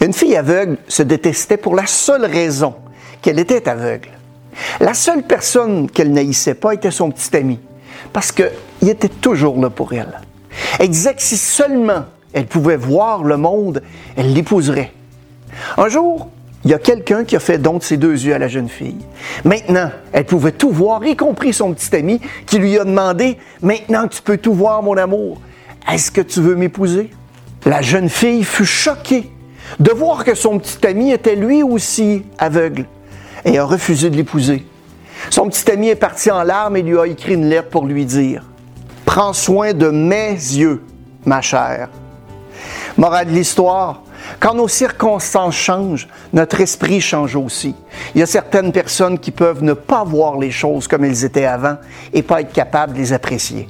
Une fille aveugle se détestait pour la seule raison qu'elle était aveugle. La seule personne qu'elle n'haïssait pas était son petit ami, parce qu'il était toujours là pour elle. Elle disait que si seulement elle pouvait voir le monde, elle l'épouserait. Un jour, il y a quelqu'un qui a fait don de ses deux yeux à la jeune fille. Maintenant, elle pouvait tout voir, y compris son petit ami qui lui a demandé Maintenant tu peux tout voir, mon amour, est-ce que tu veux m'épouser La jeune fille fut choquée de voir que son petit ami était lui aussi aveugle et a refusé de l'épouser. Son petit ami est parti en larmes et lui a écrit une lettre pour lui dire Prends soin de mes yeux, ma chère. Morale de l'histoire, quand nos circonstances changent, notre esprit change aussi. Il y a certaines personnes qui peuvent ne pas voir les choses comme elles étaient avant et pas être capables de les apprécier.